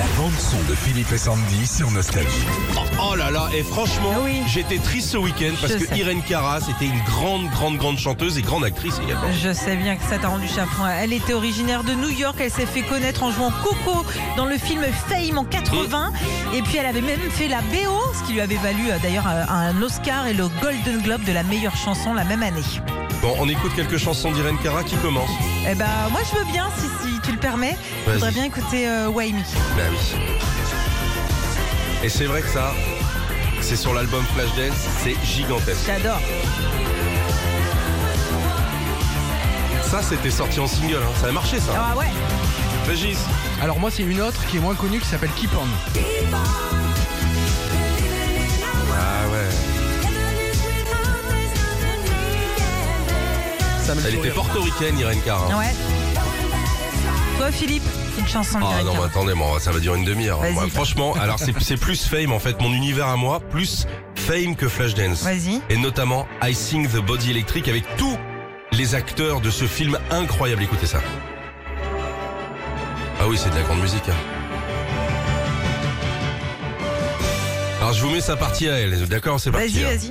La bande son de Philippe et Sandy sur Nostalgie. Oh là là, et franchement, Ah oui. j'étais triste ce week-end parce Je que sais. Irène Cara, c'était une grande, grande, grande chanteuse et grande actrice également. Je sais bien que ça t'a rendu chafouin. Elle était originaire de New York. Elle s'est fait connaître en jouant Coco dans le film Fame en 80. Et puis elle avait même fait la BO, ce qui lui avait valu euh, d'ailleurs euh, un Oscar et le Golden Globe de la meilleure chanson la même année. Bon, on écoute quelques chansons d'Irène Cara qui commencent. Eh ben, moi je veux bien, si, si tu le permets. Je voudrais bien écouter euh, Why Me. Bah oui. Et c'est vrai que ça, c'est sur l'album Flashdance, c'est gigantesque. J'adore. Ça, c'était sorti en single, hein. ça a marché ça. Ah ouais. Régis, Alors moi c'est une autre qui est moins connue qui s'appelle Keep On. ah Ça Elle était portoricaine, Irène Cara. Ouais. Toi Philippe, une chanson Ah non, mais Cara. attendez, moi, ça va durer une demi-heure. Moi, franchement, alors c'est c'est plus Fame en fait, mon univers à moi, plus Fame que Flashdance. Vas-y. Et notamment I Sing the Body Electric avec tous les acteurs de ce film incroyable. Écoutez ça. Ah oui, c'est de la grande musique. hein. Alors je vous mets sa partie à elle, d'accord C'est parti. Vas-y, hein. vas-y.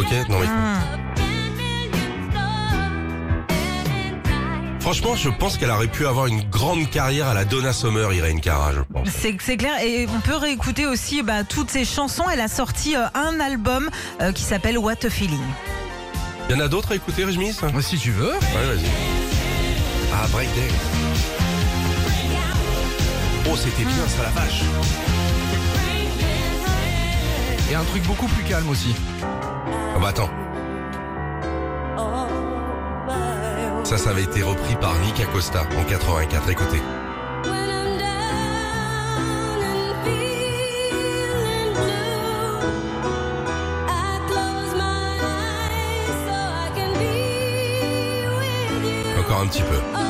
Ok, non mais... Franchement, je pense qu'elle aurait pu avoir une grande carrière à la Donna Summer, Irene Cara, je pense. C'est c'est clair et on peut réécouter aussi bah, toutes ses chansons. Elle a sorti euh, un album euh, qui s'appelle What a Feeling. Il y en a d'autres à écouter, Ouais, Moi, si tu veux. vas-y. Ah, Breakdance. Oh, c'était bien ça, la vache. Et un truc beaucoup plus calme aussi. Ah bah attends. Ça, ça avait été repris par Nick Acosta en 84. Écoutez. Encore un petit peu.